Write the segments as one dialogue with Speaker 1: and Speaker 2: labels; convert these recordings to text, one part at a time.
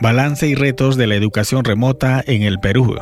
Speaker 1: Balance y retos de la educación remota en el Perú.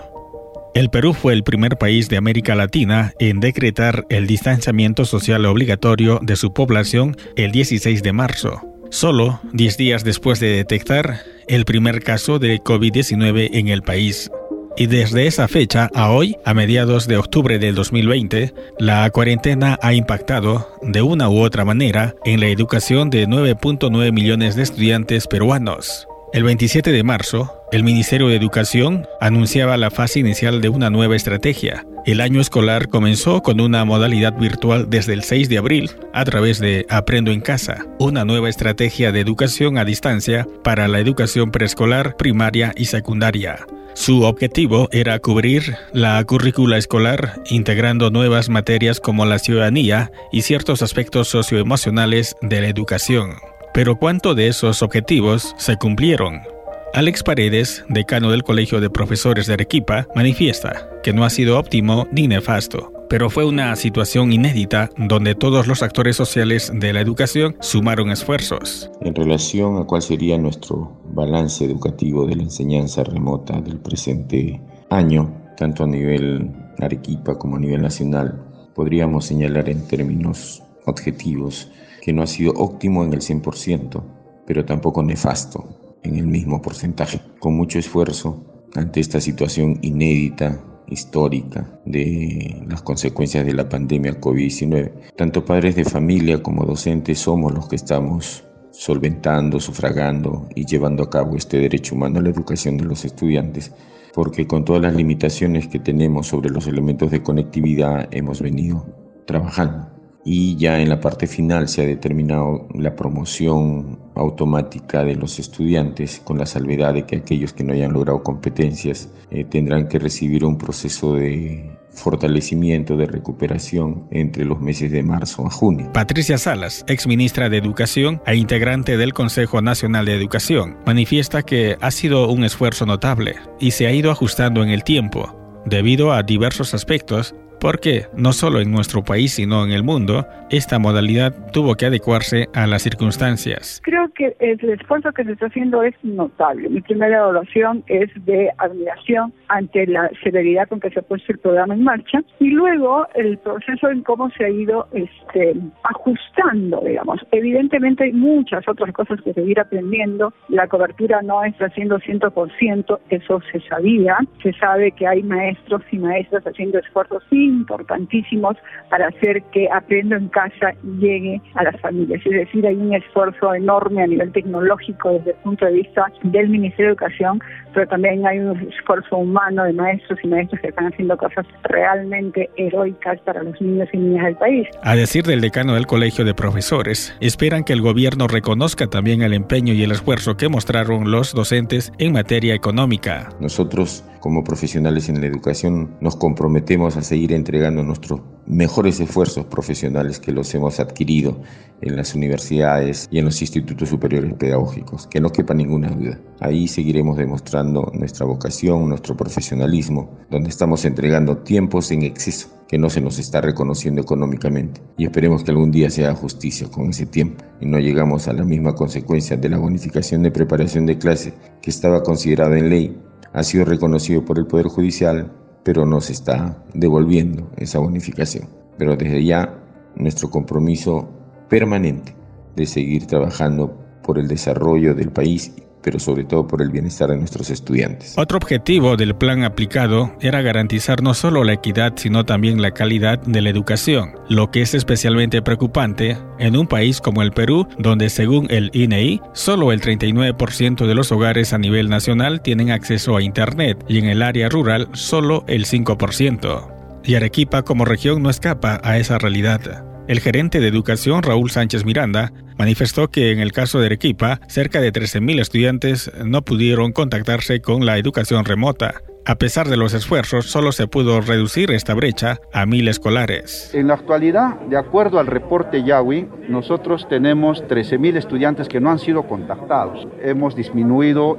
Speaker 1: El Perú fue el primer país de América Latina en decretar el distanciamiento social obligatorio de su población el 16 de marzo, solo 10 días después de detectar el primer caso de COVID-19 en el país. Y desde esa fecha a hoy, a mediados de octubre del 2020, la cuarentena ha impactado de una u otra manera en la educación de 9.9 millones de estudiantes peruanos. El 27 de marzo, el Ministerio de Educación anunciaba la fase inicial de una nueva estrategia. El año escolar comenzó con una modalidad virtual desde el 6 de abril a través de Aprendo en Casa, una nueva estrategia de educación a distancia para la educación preescolar, primaria y secundaria. Su objetivo era cubrir la currícula escolar integrando nuevas materias como la ciudadanía y ciertos aspectos socioemocionales de la educación. Pero ¿cuánto de esos objetivos se cumplieron? Alex Paredes, decano del Colegio de Profesores de Arequipa, manifiesta que no ha sido óptimo ni nefasto, pero fue una situación inédita donde todos los actores sociales de la educación sumaron esfuerzos.
Speaker 2: En relación a cuál sería nuestro balance educativo de la enseñanza remota del presente año, tanto a nivel Arequipa como a nivel nacional, podríamos señalar en términos objetivos que no ha sido óptimo en el 100%, pero tampoco nefasto en el mismo porcentaje. Con mucho esfuerzo ante esta situación inédita, histórica de las consecuencias de la pandemia COVID-19, tanto padres de familia como docentes somos los que estamos solventando, sufragando y llevando a cabo este derecho humano a la educación de los estudiantes, porque con todas las limitaciones que tenemos sobre los elementos de conectividad hemos venido trabajando y ya en la parte final se ha determinado la promoción automática de los estudiantes con la salvedad de que aquellos que no hayan logrado competencias eh, tendrán que recibir un proceso de fortalecimiento de recuperación entre los meses de marzo a junio.
Speaker 1: Patricia Salas, ex ministra de Educación e integrante del Consejo Nacional de Educación, manifiesta que ha sido un esfuerzo notable y se ha ido ajustando en el tiempo debido a diversos aspectos porque no solo en nuestro país, sino en el mundo, esta modalidad tuvo que adecuarse a las circunstancias.
Speaker 3: Creo que el esfuerzo que se está haciendo es notable. Mi primera evaluación es de admiración ante la severidad con que se ha puesto el programa en marcha y luego el proceso en cómo se ha ido este, ajustando, digamos. Evidentemente hay muchas otras cosas que seguir aprendiendo. La cobertura no está haciendo 100%, eso se sabía. Se sabe que hay maestros y maestras haciendo esfuerzos sin importantísimos para hacer que Aprendo en Casa llegue a las familias. Es decir, hay un esfuerzo enorme a nivel tecnológico desde el punto de vista del Ministerio de Educación, pero también hay un esfuerzo humano de maestros y maestros que están haciendo cosas realmente heroicas para los niños y niñas del país.
Speaker 1: A decir del decano del Colegio de Profesores, esperan que el gobierno reconozca también el empeño y el esfuerzo que mostraron los docentes en materia económica.
Speaker 2: Nosotros, como profesionales en la educación, nos comprometemos a seguir entregando nuestros mejores esfuerzos profesionales que los hemos adquirido en las universidades y en los institutos superiores pedagógicos, que no quepa ninguna duda. Ahí seguiremos demostrando nuestra vocación, nuestro profesionalismo, donde estamos entregando tiempos en exceso que no se nos está reconociendo económicamente. Y esperemos que algún día se haga justicia con ese tiempo y no llegamos a la misma consecuencia de la bonificación de preparación de clase que estaba considerada en ley, ha sido reconocido por el Poder Judicial pero nos está devolviendo esa bonificación. Pero desde ya nuestro compromiso permanente de seguir trabajando por el desarrollo del país pero sobre todo por el bienestar de nuestros estudiantes.
Speaker 1: Otro objetivo del plan aplicado era garantizar no solo la equidad, sino también la calidad de la educación, lo que es especialmente preocupante en un país como el Perú, donde según el INEI, e solo el 39% de los hogares a nivel nacional tienen acceso a Internet y en el área rural solo el 5%. Y Arequipa como región no escapa a esa realidad. El gerente de educación, Raúl Sánchez Miranda, manifestó que en el caso de Arequipa, cerca de 13.000 estudiantes no pudieron contactarse con la educación remota. A pesar de los esfuerzos, solo se pudo reducir esta brecha a mil escolares.
Speaker 4: En la actualidad, de acuerdo al reporte Yawi, nosotros tenemos 13.000 estudiantes que no han sido contactados. Hemos disminuido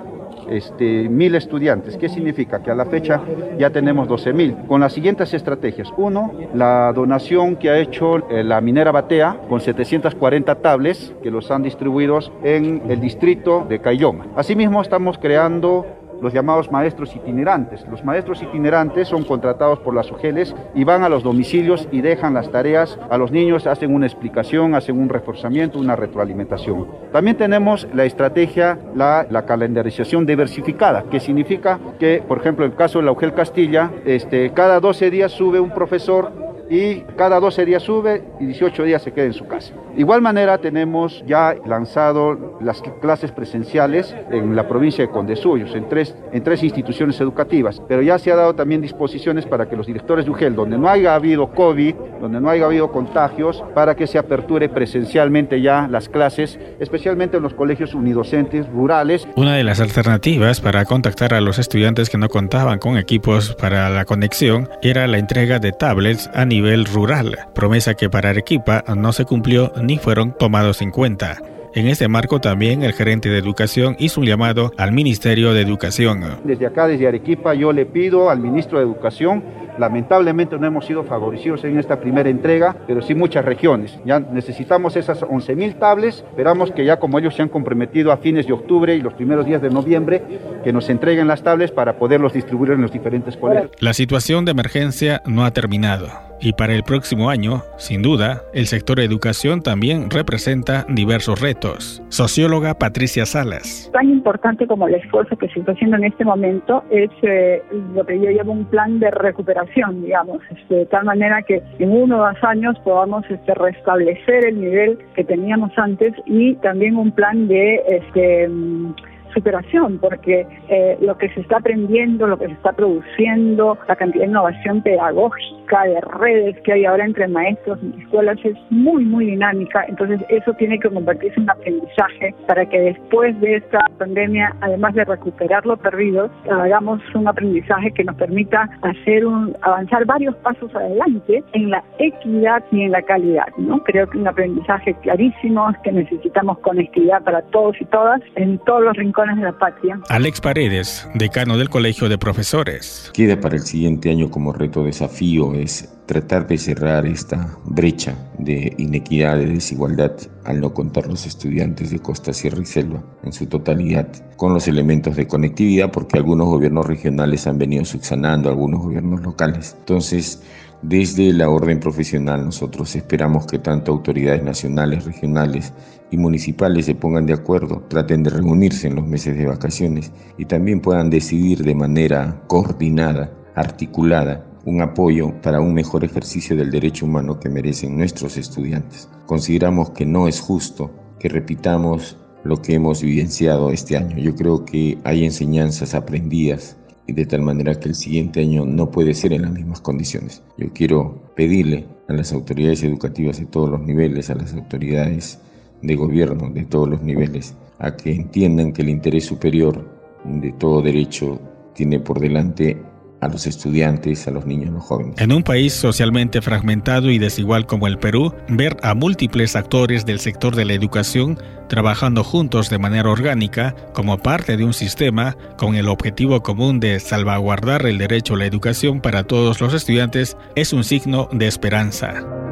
Speaker 4: este, mil estudiantes. ¿Qué significa? Que a la fecha ya tenemos 12 mil. Con las siguientes estrategias. Uno, la donación que ha hecho eh, la minera Batea con 740 tablets que los han distribuido en el distrito de Cayoma. Asimismo, estamos creando los llamados maestros itinerantes. Los maestros itinerantes son contratados por las UGELES y van a los domicilios y dejan las tareas a los niños, hacen una explicación, hacen un reforzamiento, una retroalimentación. También tenemos la estrategia, la, la calendarización diversificada, que significa que, por ejemplo, en el caso de la UGEL Castilla, este, cada 12 días sube un profesor y cada 12 días sube y 18 días se queda en su casa. De igual manera tenemos ya lanzado las clases presenciales en la provincia de Condesuyos, en tres, en tres instituciones educativas, pero ya se ha dado también disposiciones para que los directores de UGEL, donde no haya habido COVID, donde no haya habido contagios, para que se aperture presencialmente ya las clases, especialmente en los colegios unidocentes rurales.
Speaker 1: Una de las alternativas para contactar a los estudiantes que no contaban con equipos para la conexión era la entrega de tablets a nivel rural, promesa que para Arequipa no se cumplió ni fueron tomados en cuenta. En ese marco también el gerente de educación hizo un llamado al Ministerio de Educación.
Speaker 4: Desde acá, desde Arequipa, yo le pido al ministro de Educación Lamentablemente no hemos sido favorecidos en esta primera entrega, pero sí muchas regiones. Ya necesitamos esas 11.000 tablets. Esperamos que ya como ellos se han comprometido a fines de octubre y los primeros días de noviembre, que nos entreguen las tablets para poderlos distribuir en los diferentes colegios.
Speaker 1: La situación de emergencia no ha terminado. Y para el próximo año, sin duda, el sector educación también representa diversos retos. Socióloga Patricia Salas.
Speaker 3: Tan importante como el esfuerzo que se está haciendo en este momento es eh, lo que yo llamo un plan de recuperación, digamos, este, de tal manera que en uno o dos años podamos este, restablecer el nivel que teníamos antes y también un plan de este, superación, porque eh, lo que se está aprendiendo, lo que se está produciendo, la cantidad de innovación pedagógica, de redes que hay ahora entre maestros y escuelas es muy, muy dinámica. Entonces eso tiene que convertirse en un aprendizaje para que después de esta pandemia, además de recuperar lo perdido, hagamos un aprendizaje que nos permita hacer un, avanzar varios pasos adelante en la equidad y en la calidad. ¿no? Creo que un aprendizaje clarísimo es que necesitamos conectividad para todos y todas en todos los rincones de la patria.
Speaker 1: Alex Paredes, decano del Colegio de Profesores.
Speaker 2: Queda para el siguiente año como reto desafío es tratar de cerrar esta brecha de inequidad, de desigualdad, al no contar los estudiantes de Costa, Sierra y Selva en su totalidad, con los elementos de conectividad, porque algunos gobiernos regionales han venido subsanando, algunos gobiernos locales. Entonces, desde la orden profesional nosotros esperamos que tanto autoridades nacionales, regionales y municipales se pongan de acuerdo, traten de reunirse en los meses de vacaciones y también puedan decidir de manera coordinada, articulada, un apoyo para un mejor ejercicio del derecho humano que merecen nuestros estudiantes. Consideramos que no es justo que repitamos lo que hemos vivenciado este año. Yo creo que hay enseñanzas aprendidas y de tal manera que el siguiente año no puede ser en las mismas condiciones. Yo quiero pedirle a las autoridades educativas de todos los niveles, a las autoridades de gobierno de todos los niveles, a que entiendan que el interés superior de todo derecho tiene por delante a los estudiantes, a los niños, jóvenes.
Speaker 1: En un país socialmente fragmentado y desigual como el Perú, ver a múltiples actores del sector de la educación trabajando juntos de manera orgánica como parte de un sistema con el objetivo común de salvaguardar el derecho a la educación para todos los estudiantes es un signo de esperanza.